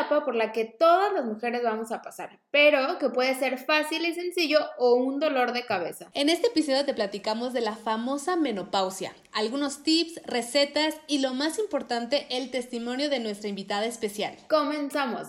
etapa por la que todas las mujeres vamos a pasar, pero que puede ser fácil y sencillo o un dolor de cabeza. En este episodio te platicamos de la famosa menopausia, algunos tips, recetas y lo más importante, el testimonio de nuestra invitada especial. Comenzamos.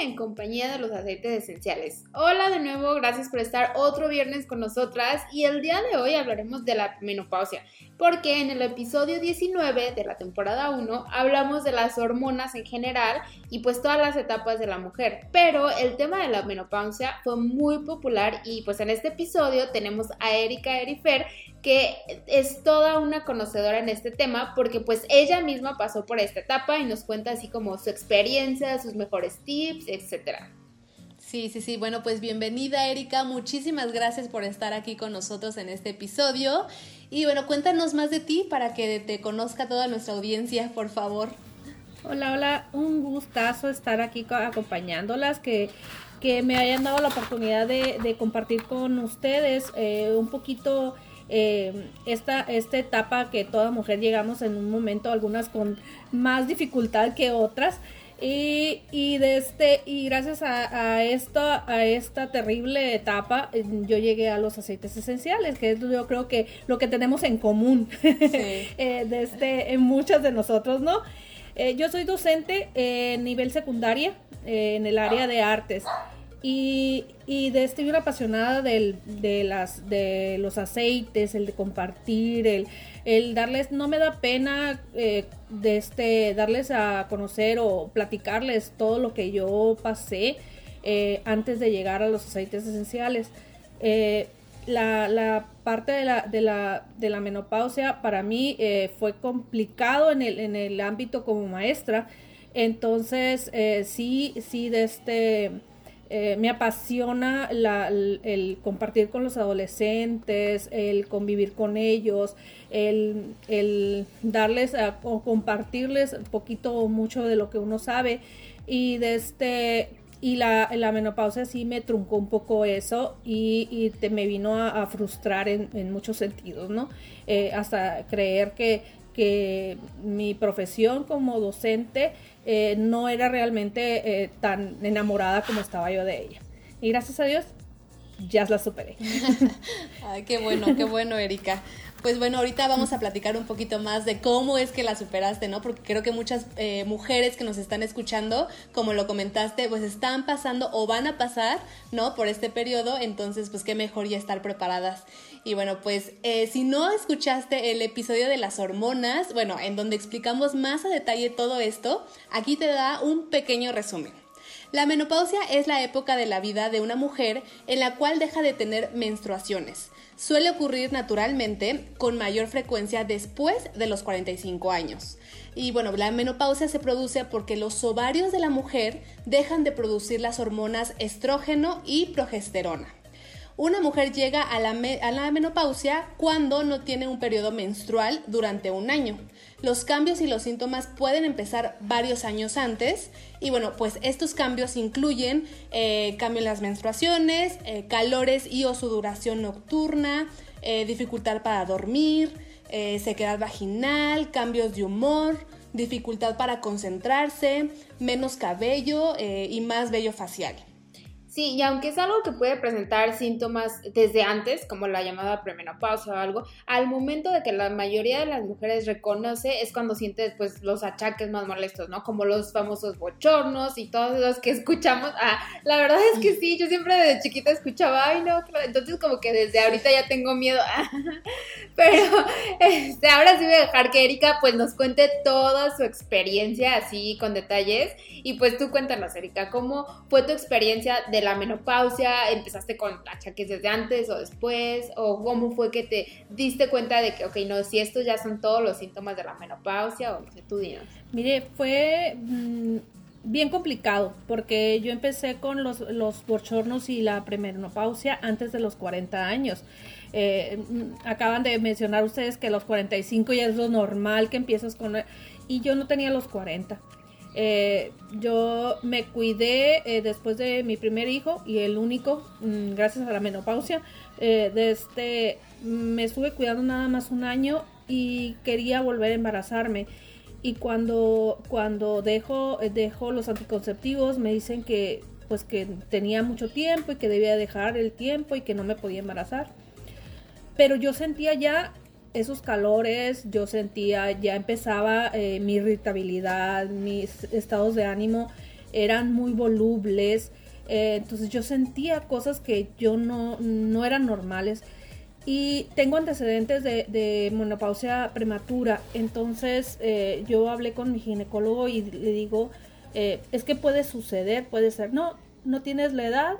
En compañía de los aceites esenciales. Hola de nuevo, gracias por estar otro viernes con nosotras y el día de hoy hablaremos de la menopausia, porque en el episodio 19 de la temporada 1 hablamos de las hormonas en general y pues todas las etapas de la mujer, pero el tema de la menopausia fue muy popular y pues en este episodio tenemos a Erika Erifer que es toda una conocedora en este tema porque pues ella misma pasó por esta etapa y nos cuenta así como su experiencia, sus mejores tips, etcétera. Sí, sí, sí. Bueno, pues bienvenida Erika. Muchísimas gracias por estar aquí con nosotros en este episodio. Y bueno, cuéntanos más de ti para que te conozca toda nuestra audiencia, por favor. Hola, hola. Un gustazo estar aquí acompañándolas, que, que me hayan dado la oportunidad de, compartir con ustedes eh, un poquito eh, esta, esta etapa que toda mujer llegamos en un momento, algunas con más dificultad que otras. Y, y, de este, y gracias a, esta, a esta terrible etapa, yo llegué a los aceites esenciales, que es yo creo que lo que tenemos en común eh, de este, en muchas de nosotros, ¿no? Eh, yo soy docente en nivel secundaria en el área de artes. Y, de estoy una apasionada del, de, los aceites, el de compartir, el, darles, no me da pena eh, de este, darles a conocer o platicarles todo lo que yo pasé eh, antes de llegar a los aceites esenciales. Eh, la, parte de la, menopausia para mí fue complicado en el ámbito como maestra. Entonces, sí, sí, de este eh, me apasiona el, compartir con los adolescentes, el convivir con ellos, el, darles o compartirles poquito o mucho de lo que uno sabe. Y de este y la, la menopausia sí me truncó un poco eso y, te, me vino a, frustrar en, muchos sentidos, ¿no? Eh, hasta creer que, que mi profesión como docente eh, no era realmente eh, tan enamorada como estaba yo de ella. Y gracias a Dios, ya la superé. Ay, qué bueno, qué bueno, Erika. Pues bueno, ahorita vamos a platicar un poquito más de cómo es que la superaste, ¿no? Porque creo que muchas eh, mujeres que nos están escuchando, como lo comentaste, pues están pasando o van a pasar, ¿no? Por este periodo, entonces pues qué mejor ya estar preparadas. Y bueno, pues eh, si no escuchaste el episodio de las hormonas, bueno, en donde explicamos más a detalle todo esto, aquí te da un pequeño resumen. La menopausia es la época de la vida de una mujer en la cual deja de tener menstruaciones. Suele ocurrir naturalmente con mayor frecuencia después de los 45 años. Y bueno, la menopausia se produce porque los ovarios de la mujer dejan de producir las hormonas estrógeno y progesterona. Una mujer llega a la, menopausia cuando no tiene un periodo menstrual durante un año. Los cambios y los síntomas pueden empezar varios años antes y bueno, pues estos cambios incluyen eh, cambio en las menstruaciones, eh, calores y o sudoración nocturna, eh, dificultad para dormir, sequedad vaginal, cambios de humor, dificultad para concentrarse, menos cabello y más vello facial. Sí, y aunque es algo que puede presentar síntomas desde antes, como la llamada premenopausia o algo, al momento de que la mayoría de las mujeres reconoce es cuando siente pues los achaques más molestos, ¿no? Como los famosos bochornos y todos los que escuchamos. Ah, la verdad es que sí, yo siempre desde chiquita escuchaba, ay no, entonces como que desde ahorita ya tengo miedo. Pero este, ahora sí voy a dejar que Erika pues nos cuente toda su experiencia así con detalles. Y pues tú cuéntanos, Erika, ¿cómo fue tu experiencia de de la menopausia? ¿Empezaste con achaques desde antes o después? ¿O cómo fue que te diste cuenta de que, ok, no, si estos ya son todos los síntomas de la menopausia o no tú? Mire, fue mm, bien complicado porque yo empecé con los, los bochornos y la premenopausia antes de los 40 años. Eh, mm, acaban de mencionar ustedes que los 45 ya es lo normal que empiezas con... Y yo no tenía los 40. Eh, yo me cuidé eh, después de mi primer hijo y el único, mm, gracias a la menopausia. de este, me estuve cuidando nada más un año y quería volver a embarazarme. Y cuando, cuando dejo, dejo los anticonceptivos, me dicen que pues que tenía mucho tiempo y que debía dejar el tiempo y que no me podía embarazar. Pero yo sentía ya esos calores, yo sentía, ya empezaba eh, mi irritabilidad, mis estados de ánimo eran muy volubles, eh, entonces yo sentía cosas que yo no, no eran normales. Y tengo antecedentes de, de menopausia prematura, entonces eh, yo hablé con mi ginecólogo y le digo, es que puede suceder, puede ser, no, no tienes la edad,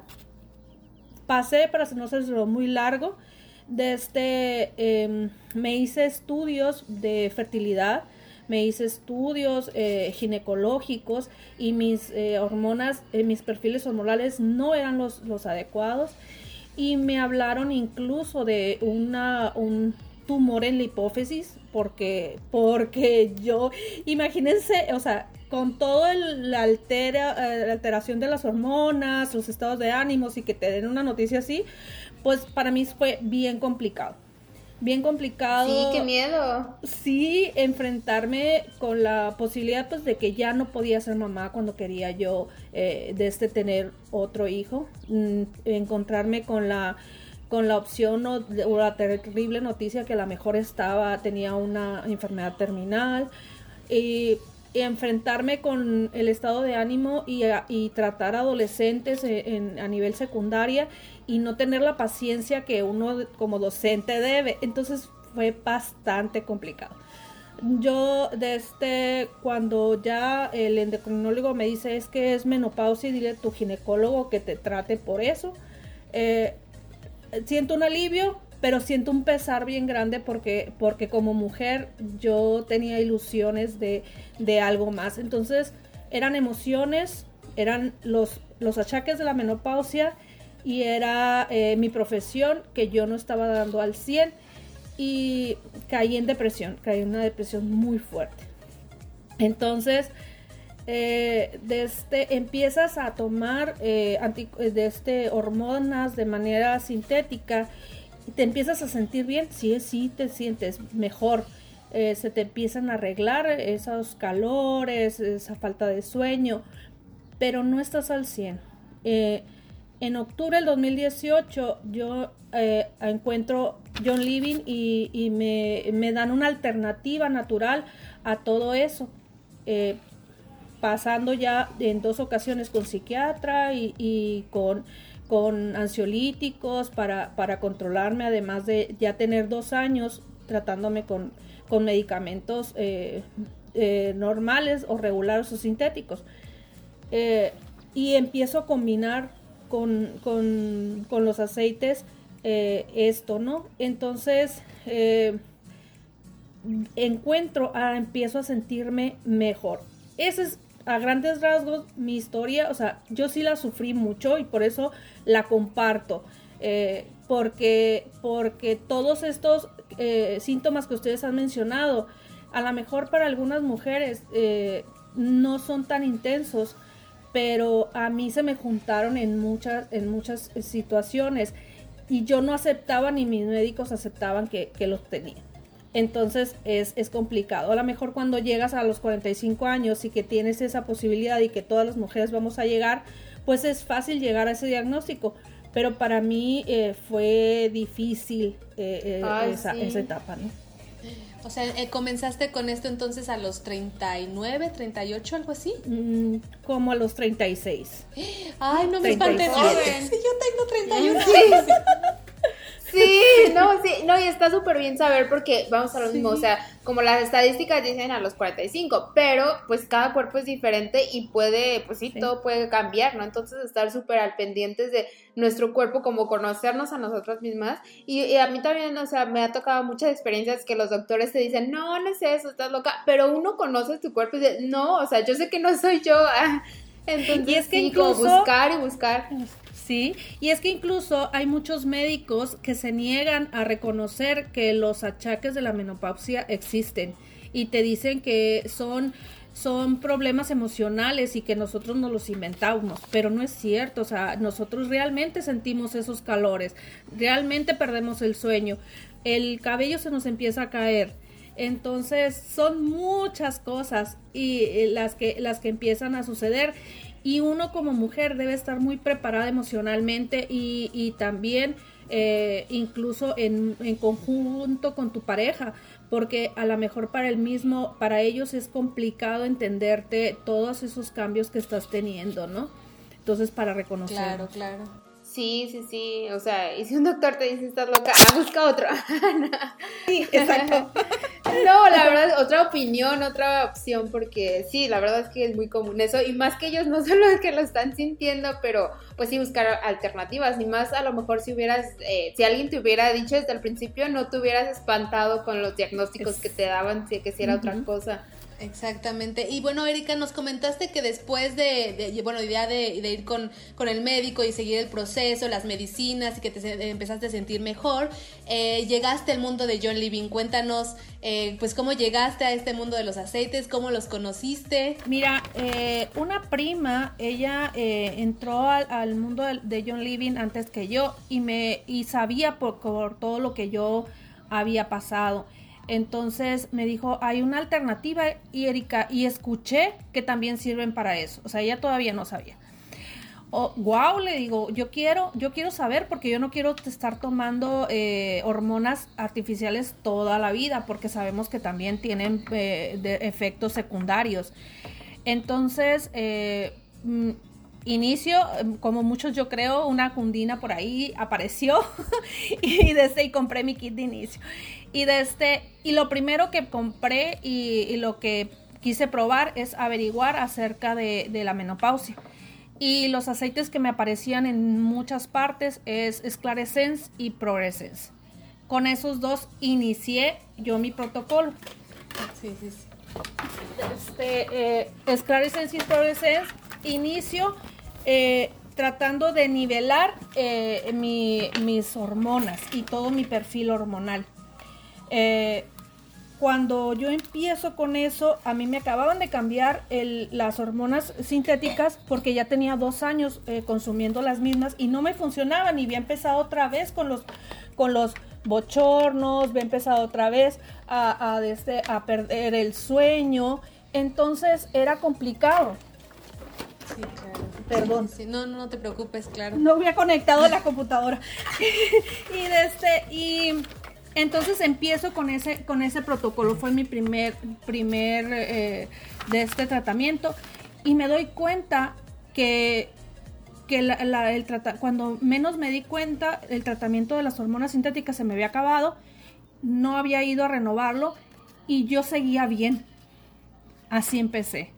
pasé para no hacerlo muy largo, desde este, em, me hice estudios de fertilidad, me hice estudios eh, ginecológicos y mis eh, hormonas, eh, mis perfiles hormonales no eran los, los, adecuados. Y me hablaron incluso de una, un tumor en la hipófisis porque, porque yo, imagínense, o sea, con toda la, altera, la alteración de las hormonas, los estados de ánimos y que te den una noticia así, pues para mí fue bien complicado. Bien complicado. Sí, qué miedo. Sí, enfrentarme con la posibilidad pues de que ya no podía ser mamá cuando quería yo eh, de este tener otro hijo. Mm, encontrarme con la con la opción o, la terrible noticia que la mejor estaba, tenía una enfermedad terminal. Y enfrentarme con el estado de ánimo y, tratar adolescentes e, a nivel secundaria y no tener la paciencia que uno como docente debe. Entonces fue bastante complicado. Yo desde este, cuando ya el endocrinólogo me dice es que es menopausia y dile a tu ginecólogo que te trate por eso. Eh, siento un alivio, pero siento un pesar bien grande porque, porque como mujer yo tenía ilusiones de, de algo más. Entonces eran emociones, eran los, los achaques de la menopausia y era eh, mi profesión que yo no estaba dando al 100 y caí en depresión, caí en una depresión muy fuerte. Entonces, eh, este, empiezas a tomar eh, de este, hormonas de manera sintética y te empiezas a sentir bien, sí, sí, te sientes mejor. se te empiezan a arreglar esos calores, esa falta de sueño, pero no estás al 100 en octubre del 2018 yo eh, encuentro John Living y, me, dan una alternativa natural a todo eso. Eh, pasando ya en dos ocasiones con psiquiatra y, con, con ansiolíticos para, para, controlarme, además de ya tener dos años tratándome con, con medicamentos eh, normales o regulares o sintéticos. y empiezo a combinar con, con, los aceites eh, esto, ¿no? Entonces, eh, encuentro, ah, empiezo a sentirme mejor. Ese es a grandes rasgos mi historia, o sea, yo sí la sufrí mucho y por eso la comparto. Eh, porque, porque todos estos síntomas que ustedes han mencionado, a lo mejor para algunas mujeres no son tan intensos, pero a mí se me juntaron en muchas, en muchas situaciones y yo no aceptaba ni mis médicos aceptaban que, los tenía. Entonces es, es, complicado. A lo mejor cuando llegas a los 45 años y que tienes esa posibilidad y que todas las mujeres vamos a llegar, pues es fácil llegar a ese diagnóstico. Pero para mí eh, fue difícil eh, eh, esa, esa etapa, ¿no? O sea, eh, comenzaste con esto entonces a los 39, 38, algo así. Mm, como a los 36. Ay, no me espanté. Sí, yo tengo 31. Sí. sí, no, sí, no, y está súper bien saber porque vamos a lo mismo, o sea, como las estadísticas dicen a los 45, pero pues cada cuerpo es diferente y puede, pues sí, todo puede cambiar, ¿no? Entonces estar súper al pendientes de nuestro cuerpo, como conocernos a nosotras mismas. Y, a mí también, o sea, me ha tocado muchas experiencias que los doctores te dicen, no, no es eso, estás loca, pero uno conoce tu cuerpo y dice, no, o sea, yo sé que no soy yo. Entonces, y es que incluso, buscar y buscar. Sí, y es que incluso hay muchos médicos que se niegan a reconocer que los achaques de la menopausia existen y te dicen que son son problemas emocionales y que nosotros nos los inventamos, pero no es cierto, o sea, nosotros realmente sentimos esos calores, realmente perdemos el sueño, el cabello se nos empieza a caer. Entonces, son muchas cosas y eh, las que las que empiezan a suceder y uno como mujer debe estar muy preparada emocionalmente y, y también eh, incluso en, en, conjunto con tu pareja, porque a lo mejor para el mismo, para ellos es complicado entenderte todos esos cambios que estás teniendo, ¿no? Entonces, para reconocer. Claro, claro. Sí, sí, sí. O sea, y si un doctor te dice estás loca, ah, busca otro. sí, exacto. no, la verdad, otra opinión, otra opción, porque sí, la verdad es que es muy común eso. Y más que ellos no son los que lo están sintiendo, pero pues sí buscar alternativas. Ni más a lo mejor si hubieras, eh, si alguien te hubiera dicho desde el principio, no te hubieras espantado con los diagnósticos que te daban, si que si era otra cosa. Exactamente. Y bueno, Erika, nos comentaste que después de, bueno, ya de, ir con, con, el médico y seguir el proceso, las medicinas y que te empezaste a sentir mejor, eh, llegaste al mundo de John Living. Cuéntanos, eh, pues, cómo llegaste a este mundo de los aceites, cómo los conociste. Mira, eh, una prima, ella entró al, mundo de John Living antes que yo y me y sabía por todo lo que yo había pasado. Entonces me dijo, hay una alternativa y Erika, y escuché que también sirven para eso. O sea, ella todavía no sabía. Oh, wow, le digo, yo quiero, yo quiero saber porque yo no quiero estar tomando eh, hormonas artificiales toda la vida porque sabemos que también tienen eh, efectos secundarios. Entonces, eh, mm, inicio, como muchos yo creo, una cundina por ahí apareció y desde compré mi kit de inicio. Y, desde, este, y lo primero que compré y, lo que quise probar es averiguar acerca de, la menopausia. Y los aceites que me aparecían en muchas partes es Esclarescence y Progressence. Con esos dos inicié yo mi protocolo. Sí, sí, sí. Este, eh, Esclarescence y Progressence inicio eh, tratando de nivelar eh, mis hormonas y todo mi perfil hormonal. Eh, cuando yo empiezo con eso, a mí me acababan de cambiar las hormonas sintéticas porque ya tenía dos años eh, consumiendo las mismas y no me funcionaban y había empezado otra vez con los, con los bochornos, había empezado otra vez a, este, a perder el sueño, entonces era complicado. Sí, claro. Perdón. No, no, te preocupes, claro. No había conectado la computadora. y desde, y entonces empiezo con ese, con ese protocolo, fue mi primer, primer eh, de este tratamiento y me doy cuenta que, que el cuando menos me di cuenta el tratamiento de las hormonas sintéticas se me había acabado, no había ido a renovarlo y yo seguía bien. Así empecé.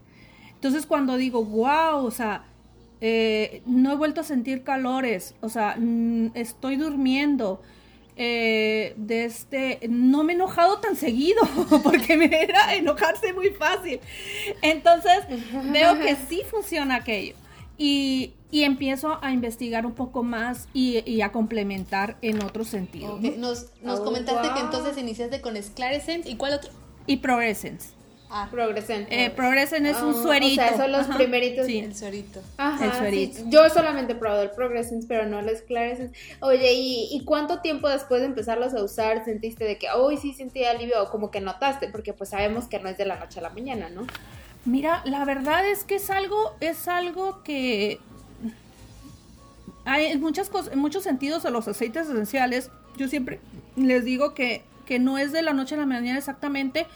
Entonces cuando digo, wow, o sea, eh, no he vuelto a sentir calores, o sea, estoy durmiendo, eh, de este, no me he enojado tan seguido, porque me era enojarse muy fácil. Entonces, veo que sí funciona aquello. Y, y empiezo a investigar un poco más y, a complementar en otro sentido. Nos, nos oh, comentaste que entonces iniciaste con Esclarescence y cuál otro? Y Progressence. Ah, Progresen. Eh, Progresen es un suerito. O sea, son los primeritos. Sí, el suerito. Ajá, el suerito. Yo solamente he probado el Progresen, pero no el Esclarecen. Oye, ¿y, ¿y, cuánto tiempo después de empezarlos a usar sentiste de que, hoy sí sentí alivio o como que notaste? Porque pues sabemos que no es de la noche a la mañana, ¿no? Mira, la verdad es que es algo, es algo que hay muchas cosas, en muchos sentidos a los aceites esenciales. Yo siempre les digo que, que no es de la noche a la mañana exactamente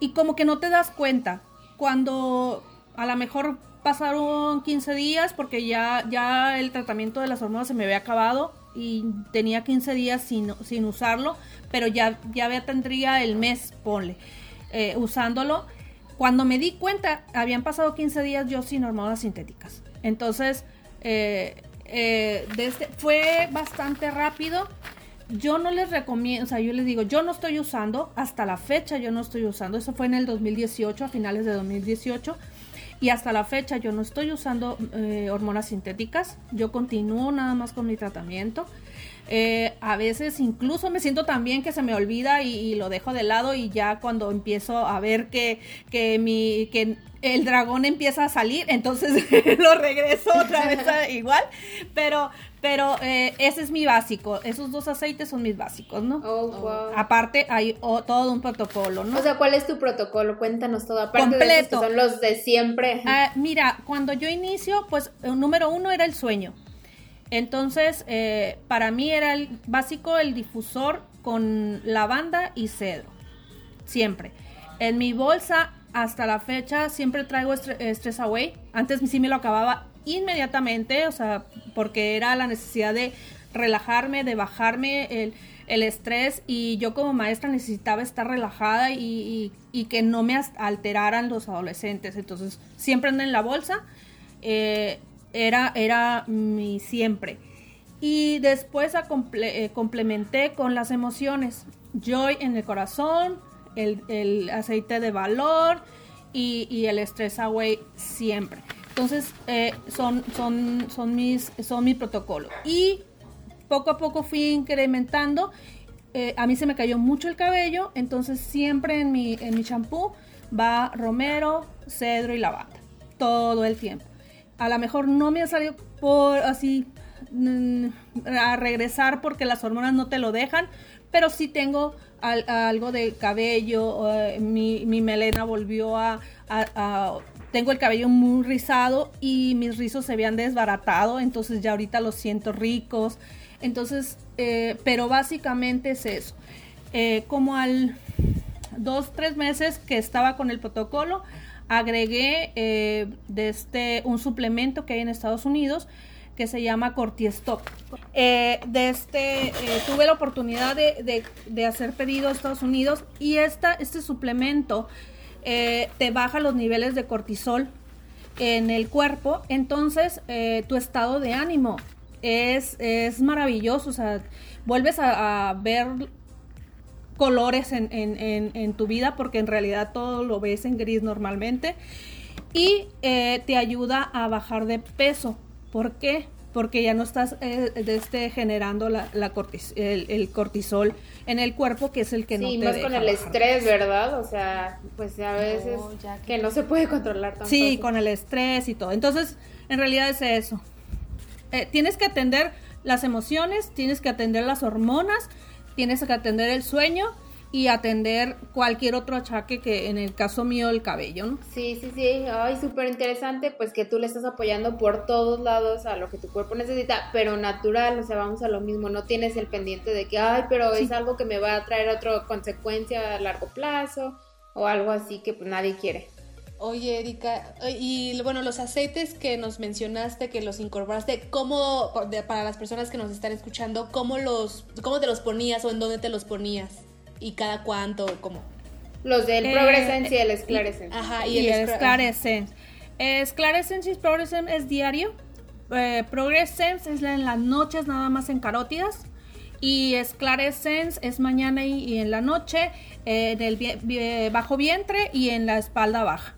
y como que no te das cuenta cuando a lo mejor pasaron 15 días porque ya, ya el tratamiento de las hormonas se me había acabado y tenía 15 días sin, sin usarlo, pero ya, ya tendría el mes, ponle, eh, usándolo. Cuando me di cuenta, habían pasado 15 días yo sin hormonas sintéticas. Entonces, eh, eh, fue bastante rápido. Yo no les recomiendo, o sea, yo les digo, yo no estoy usando, hasta la fecha yo no estoy usando, eso fue en el 2018, a finales de 2018, y hasta la fecha yo no estoy usando eh, hormonas sintéticas, yo continúo nada más con mi tratamiento. Eh, a veces incluso me siento tan bien que se me olvida y, lo dejo de lado y ya cuando empiezo a ver que, que, mi, que el dragón empieza a salir, entonces lo regreso otra vez igual, pero, pero eh, ese es mi básico, esos dos aceites son mis básicos, ¿no? Oh, Aparte hay todo un protocolo, ¿no? O sea, ¿cuál es tu protocolo? Cuéntanos todo, aparte Completo. De son los de siempre. Ah, mira, cuando yo inicio, pues el número uno era el sueño. Entonces, eh, para mí era el básico el difusor con lavanda y cedro. Siempre. En mi bolsa, hasta la fecha, siempre traigo Stress Away. Antes sí me lo acababa inmediatamente, o sea, porque era la necesidad de relajarme, de bajarme el, estrés y yo como maestra necesitaba estar relajada y, que no me alteraran los adolescentes. Entonces, siempre ando en la bolsa. Eh, era, era mi siempre. Y después eh, complementé con las emociones. Joy en el corazón, el, aceite de valor y, el stress away siempre. Entonces, eh, son, son, son, mis, son protocolo. Y poco a poco fui incrementando. Eh, a mí se me cayó mucho el cabello, entonces siempre en mi, en mi champú va romero, cedro y lavanda. Todo el tiempo a lo mejor no me ha salido por así mm, a regresar porque las hormonas no te lo dejan, pero sí tengo algo de cabello, eh, mi, melena volvió a, Tengo el cabello muy rizado y mis rizos se habían desbaratado, entonces ya ahorita los siento ricos. Entonces, eh, pero básicamente es eso. Eh, como al dos, tres meses que estaba con el protocolo, agregué eh, de este, un suplemento que hay en Estados Unidos que se llama Cortiestop. Eh, de este, eh, tuve la oportunidad de, hacer pedido a Estados Unidos y esta, este suplemento te baja los niveles de cortisol en el cuerpo, entonces tu estado de ánimo es, es maravilloso, o sea, vuelves a ver colores en, en, en, tu vida porque en realidad todo lo ves en gris normalmente y eh, te ayuda a bajar de peso. ¿Por qué? Porque ya no estás eh, este, generando la, la el, cortisol en el cuerpo, que es el que no te Sí, más con el estrés, ¿verdad? O sea, pues a veces que... no se puede controlar tanto. Sí, con el estrés y todo. Entonces, en realidad es eso. Eh, tienes que atender las emociones, tienes que atender las hormonas, tienes que atender el sueño y atender cualquier otro achaque que en el caso mío el cabello, ¿no? Sí, sí, sí, ay, súper interesante, pues que tú le estás apoyando por todos lados a lo que tu cuerpo necesita, pero natural, o sea, vamos a lo mismo, no tienes el pendiente de que, ay, pero es algo que me va a traer otra consecuencia a largo plazo o algo así que pues nadie quiere. Oye, Erika, y bueno, los aceites que nos mencionaste, que los incorporaste, ¿cómo, para las personas que nos están escuchando, cómo, los, cómo te los ponías o en dónde te los ponías? ¿Y cada cuánto? ¿Cómo? Los del eh, y el Esclarescence. Ajá, y, el, Esclarescence. Esclarescence y es diario. Eh, es en las noches nada más en carótidas. Y Esclarescence es mañana y, en la noche, eh, en el bajo vientre y en la espalda baja.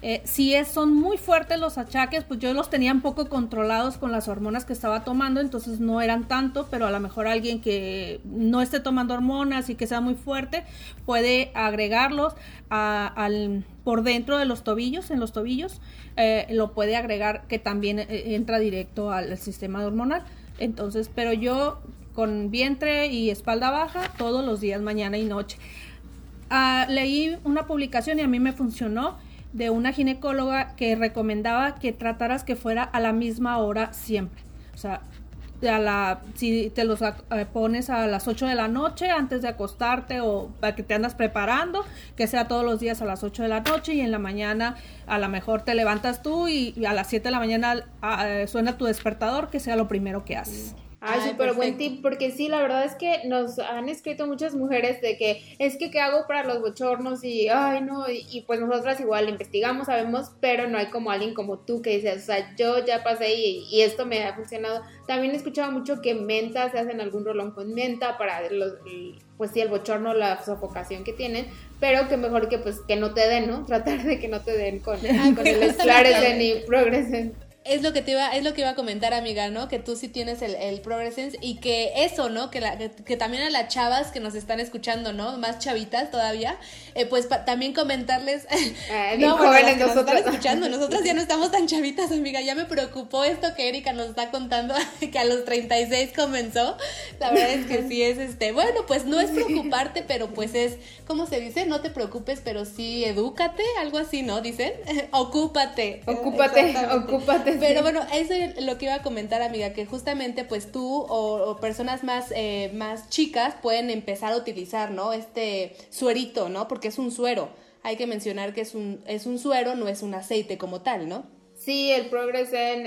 Eh, si es, son muy fuertes los achaques, pues yo los tenía un poco controlados con las hormonas que estaba tomando, entonces no eran tanto, pero a lo mejor alguien que no esté tomando hormonas y que sea muy fuerte puede agregarlos al, por dentro de los tobillos, en los tobillos, eh, lo puede agregar que también eh, entra directo al, sistema hormonal. Entonces, pero yo con vientre y espalda baja todos los días, mañana y noche. Ah, leí una publicación y a mí me funcionó de una ginecóloga que recomendaba que trataras que fuera a la misma hora siempre. O sea, a la, si te los eh, pones a las 8 de la noche antes de acostarte o para que te andas preparando, que sea todos los días a las 8 de la noche y en la mañana a lo mejor te levantas tú y, a las 7 de la mañana ah, eh, suena tu despertador, que sea lo primero que haces. Ay, súper buen tip, porque sí, la verdad es que nos han escrito muchas mujeres de que es que qué hago para los bochornos y, ay, no, y, pues nosotras igual investigamos, sabemos, pero no hay como alguien como tú que dices, o sea, yo ya pasé y, esto me ha funcionado. También he escuchado mucho que menta, se hacen algún rolón con menta para los, pues sí, el bochorno, la sofocación que tienen, pero que mejor que pues que no te den, ¿no? Tratar de que no te den con, con el esclarecen y progresen es lo que te iba, es lo que iba a comentar, amiga, ¿no? Que tú sí tienes el, el Progressence y que eso, ¿no? Que, la, que, también a las chavas que nos están escuchando, ¿no? Más chavitas todavía, eh, pues también comentarles. no, jóvenes nosotros. escuchando, nosotras ya no estamos tan chavitas, amiga. Ya me preocupó esto que Erika nos está contando, que a los 36 comenzó. La verdad es que sí es este. Bueno, pues no es preocuparte, pero pues es, ¿cómo se dice? No te preocupes, pero sí edúcate, algo así, ¿no? Dicen. ocúpate. Ocúpate, ocúpate pero bueno, eso es lo que iba a comentar, amiga, que justamente pues tú o, personas más, eh, más chicas pueden empezar a utilizar, ¿no? Este suerito, ¿no? Porque es un suero. Hay que mencionar que es un, es un suero, no es un aceite como tal, ¿no? Sí, el Progress en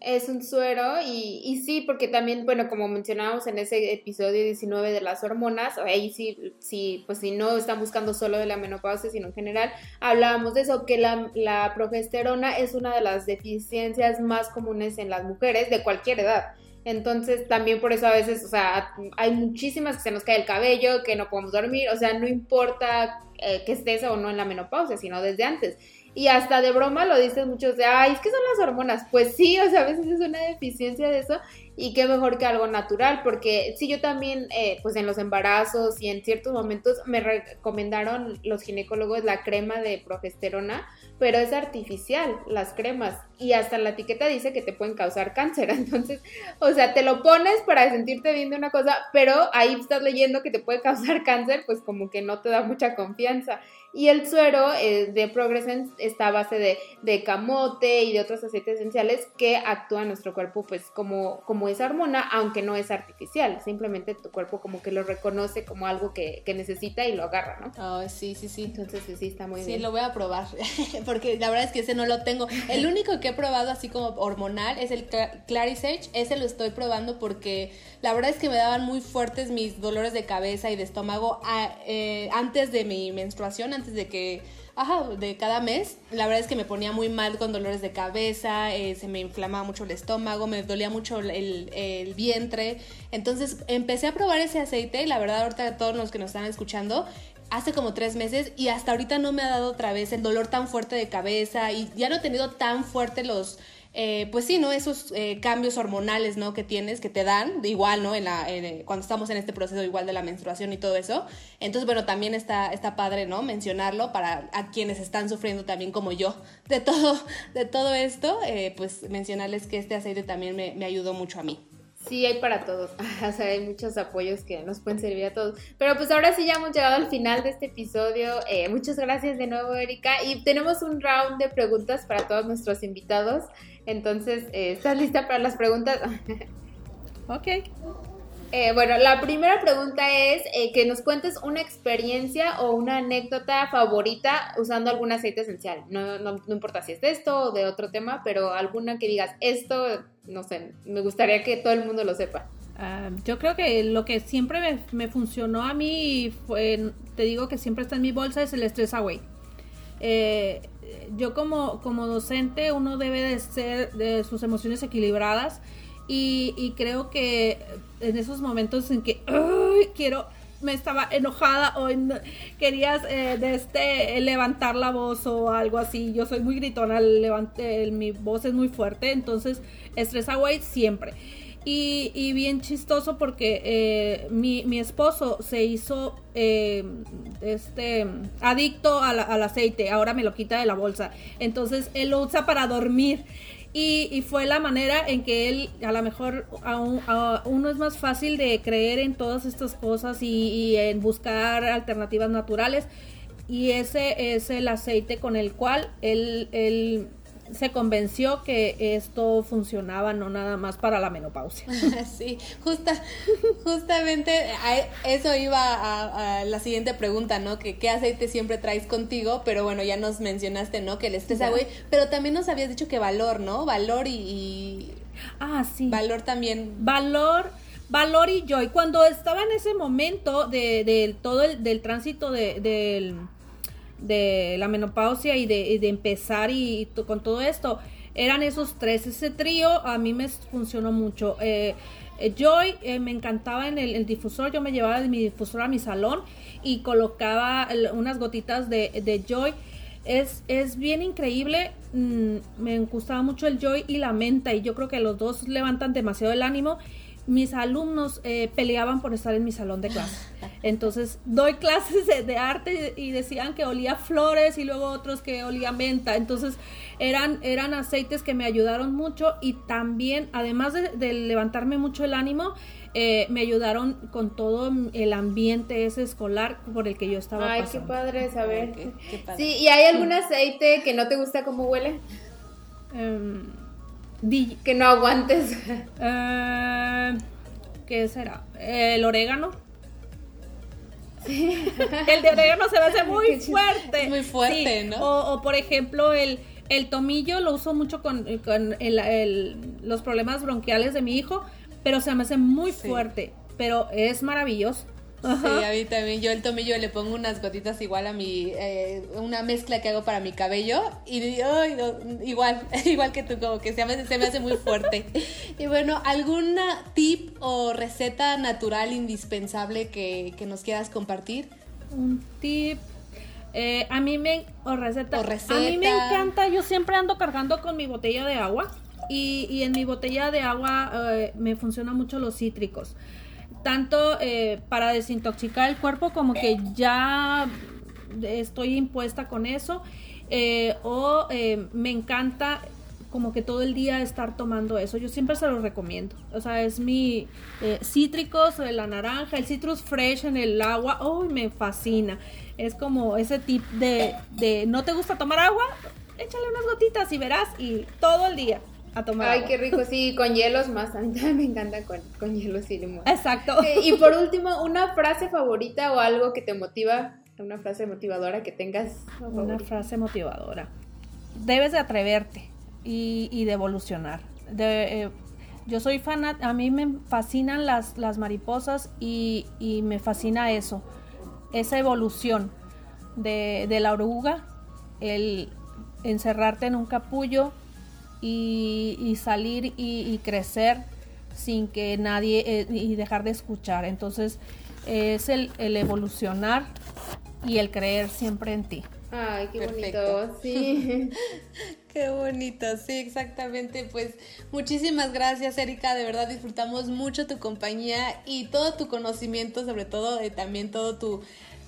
es un suero y, sí, porque también, bueno, como mencionábamos en ese episodio 19 de las hormonas, ahí sí, sí, pues si no están buscando solo de la menopausia, sino en general, hablábamos de eso, que la, la progesterona es una de las deficiencias más comunes en las mujeres de cualquier edad. Entonces, también por eso a veces, o sea, hay muchísimas que se nos cae el cabello, que no podemos dormir, o sea, no importa eh, que estés o no en la menopausia, sino desde antes. Y hasta de broma lo dicen muchos de, ay, es que son las hormonas. Pues sí, o sea, a veces es una deficiencia de eso y qué mejor que algo natural, porque sí, yo también, eh, pues en los embarazos y en ciertos momentos me recomendaron los ginecólogos la crema de progesterona, pero es artificial, las cremas, y hasta la etiqueta dice que te pueden causar cáncer, entonces, o sea, te lo pones para sentirte bien de una cosa, pero ahí estás leyendo que te puede causar cáncer, pues como que no te da mucha confianza. Y el suero eh, de Progressence está a base de, de, camote y de otros aceites esenciales que actúa en nuestro cuerpo pues como, como esa hormona, aunque no es artificial. Simplemente tu cuerpo como que lo reconoce como algo que, que necesita y lo agarra, ¿no? Oh, sí, sí, sí. Entonces sí, está muy bien. Sí, lo voy a probar, porque la verdad es que ese no lo tengo. El único que he probado así como hormonal es el Clarisage. Ese lo estoy probando porque la verdad es que me daban muy fuertes mis dolores de cabeza y de estómago ah, eh, antes de mi menstruación, antes de que, ajá, de cada mes, la verdad es que me ponía muy mal con dolores de cabeza, eh, se me inflamaba mucho el estómago, me dolía mucho el, el, vientre. Entonces empecé a probar ese aceite y la verdad ahorita todos los que nos están escuchando, hace como tres meses y hasta ahorita no me ha dado otra vez el dolor tan fuerte de cabeza y ya no he tenido tan fuerte los eh, pues sí, ¿no? Esos eh, cambios hormonales, ¿no? Que tienes, que te dan, igual, ¿no? En la, cuando estamos en este proceso igual de la menstruación y todo eso. Entonces, bueno, también está, está padre, ¿no? Mencionarlo para a quienes están sufriendo también como yo de todo, de todo esto, eh, pues mencionarles que este aceite también me, me ayudó mucho a mí. Sí, hay para todos. o sea, hay muchos apoyos que nos pueden servir a todos. Pero pues ahora sí ya hemos llegado al final de este episodio. muchas gracias de nuevo, Erika. Y tenemos un round de preguntas para todos nuestros invitados. Entonces, eh, ¿estás lista para las preguntas? ok. Eh, bueno, la primera pregunta es eh, que nos cuentes una experiencia o una anécdota favorita usando algún aceite esencial. No, no, importa si es de esto o de otro tema, pero alguna que digas, esto, no sé, me gustaría que todo el mundo lo sepa. Ah, yo creo que lo que siempre me, me, funcionó a mí, fue, te digo que siempre está en mi bolsa, es el Stress Away. Eh, yo como, como docente uno debe de ser de sus emociones equilibradas y, creo que en esos momentos en que quiero me estaba enojada o querías eh, de este levantar la voz o algo así. Yo soy muy gritona, levante, mi voz es muy fuerte, entonces estresa away siempre. Y, bien chistoso porque eh, mi, esposo se hizo eh, este adicto al aceite, ahora me lo quita de la bolsa. Entonces él lo usa para dormir. Y, fue la manera en que él, a lo mejor a, uno es más fácil de creer en todas estas cosas y, en buscar alternativas naturales. Y ese es el aceite con el cual él, él se convenció que esto funcionaba no nada más para la menopausia. Sí, justa, justamente eso iba a, la siguiente pregunta, ¿no? Que qué aceite siempre traes contigo, pero bueno, ya nos mencionaste, ¿no? Que el estrés, güey, pero también nos habías dicho que valor, ¿no? Valor y, Ah, sí. Valor también. Valor valor y joy. Cuando estaba en ese momento de, todo el del tránsito de, de, la menopausia y de, empezar y, con todo esto, eran esos tres. Ese trío a mí me funcionó mucho. Eh, eh, Joy eh, me encantaba en el, difusor, yo me llevaba mi difusor a mi salón y colocaba unas gotitas de, de Joy. Es, es, bien increíble, mm, me gustaba mucho el Joy y la menta y yo creo que los dos levantan demasiado el ánimo mis alumnos eh, peleaban por estar en mi salón de clase. Entonces doy clases de, arte y decían que olía flores y luego otros que olía menta. Entonces eran, eran aceites que me ayudaron mucho y también, además de, levantarme mucho el ánimo, eh, me ayudaron con todo el ambiente ese escolar por el que yo estaba Ay, qué padre saber. Sí, ¿y hay algún aceite que no te gusta cómo huele? Um, que no aguantes. Eh, ¿Qué será? ¿El orégano? el de orégano se me hace muy fuerte. Muy fuerte, ¿no? O, por ejemplo, el, el tomillo lo uso mucho con, los problemas bronquiales de mi hijo, pero se me hace muy fuerte. Pero es maravilloso. Sí, a mí también. Yo el tomillo le pongo unas gotitas igual a mi, eh, una mezcla que hago para mi cabello y igual, igual que tú, como que se me, se me hace muy fuerte. y bueno, ¿alguna tip o receta natural indispensable que, nos quieras compartir? Un tip. Eh, a mí me. O receta. O receta. A mí me encanta. Yo siempre ando cargando con mi botella de agua. Y, y en mi botella de agua eh, me funcionan mucho los cítricos tanto eh, para desintoxicar el cuerpo como que ya estoy impuesta con eso eh, o eh, me encanta como que todo el día estar tomando eso. Yo siempre se lo recomiendo. O sea, es mi cítricos, la naranja, el citrus fresh en el agua. ¡Oh, me fascina! Es como ese tip de, de ¿no te gusta tomar agua? Échale unas gotitas y verás y todo el día a tomar. Ay, qué rico, sí, con hielos más. A mí también me encanta con, con hielos y limón. Exacto. Y por último, una frase favorita o algo que te motiva, una frase motivadora que tengas. Una frase motivadora. Debes de atreverte y, y de evolucionar. De, eh, yo soy fan, a mí me fascinan las, las mariposas y, y, me fascina eso, esa evolución de, de la oruga, el encerrarte en un capullo, y, salir y, crecer sin que nadie eh, y dejar de escuchar. Entonces es el, evolucionar y el creer siempre en ti. Ay, qué bonito, sí. qué bonito, sí, exactamente. Pues muchísimas gracias, Erika. De verdad disfrutamos mucho tu compañía y todo tu conocimiento, sobre todo eh, también todo tu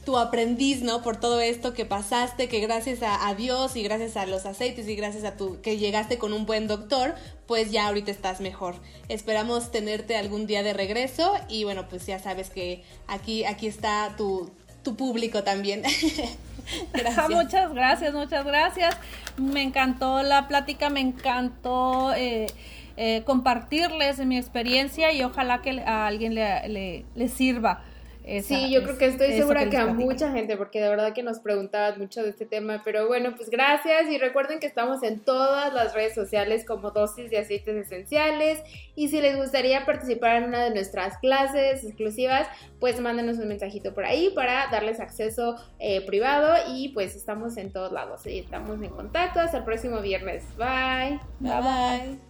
tu aprendiz, ¿no? Por todo esto que pasaste, que gracias a, Dios y gracias a los aceites y gracias a tu que llegaste con un buen doctor, pues ya ahorita estás mejor. Esperamos tenerte algún día de regreso y bueno, pues ya sabes que aquí, aquí está tu, tu público también. gracias. Muchas gracias, muchas gracias. Me encantó la plática, me encantó eh, eh, compartirles mi experiencia y ojalá que a alguien le, le sirva sí, yo creo que estoy segura que, a mucha gente, porque de verdad que nos preguntaban mucho de este tema, pero bueno, pues gracias y recuerden que estamos en todas las redes sociales como dosis de aceites esenciales y si les gustaría participar en una de nuestras clases exclusivas, pues mándenos un mensajito por ahí para darles acceso eh, privado y pues estamos en todos lados, y estamos en contacto, hasta el próximo viernes, bye. bye. bye.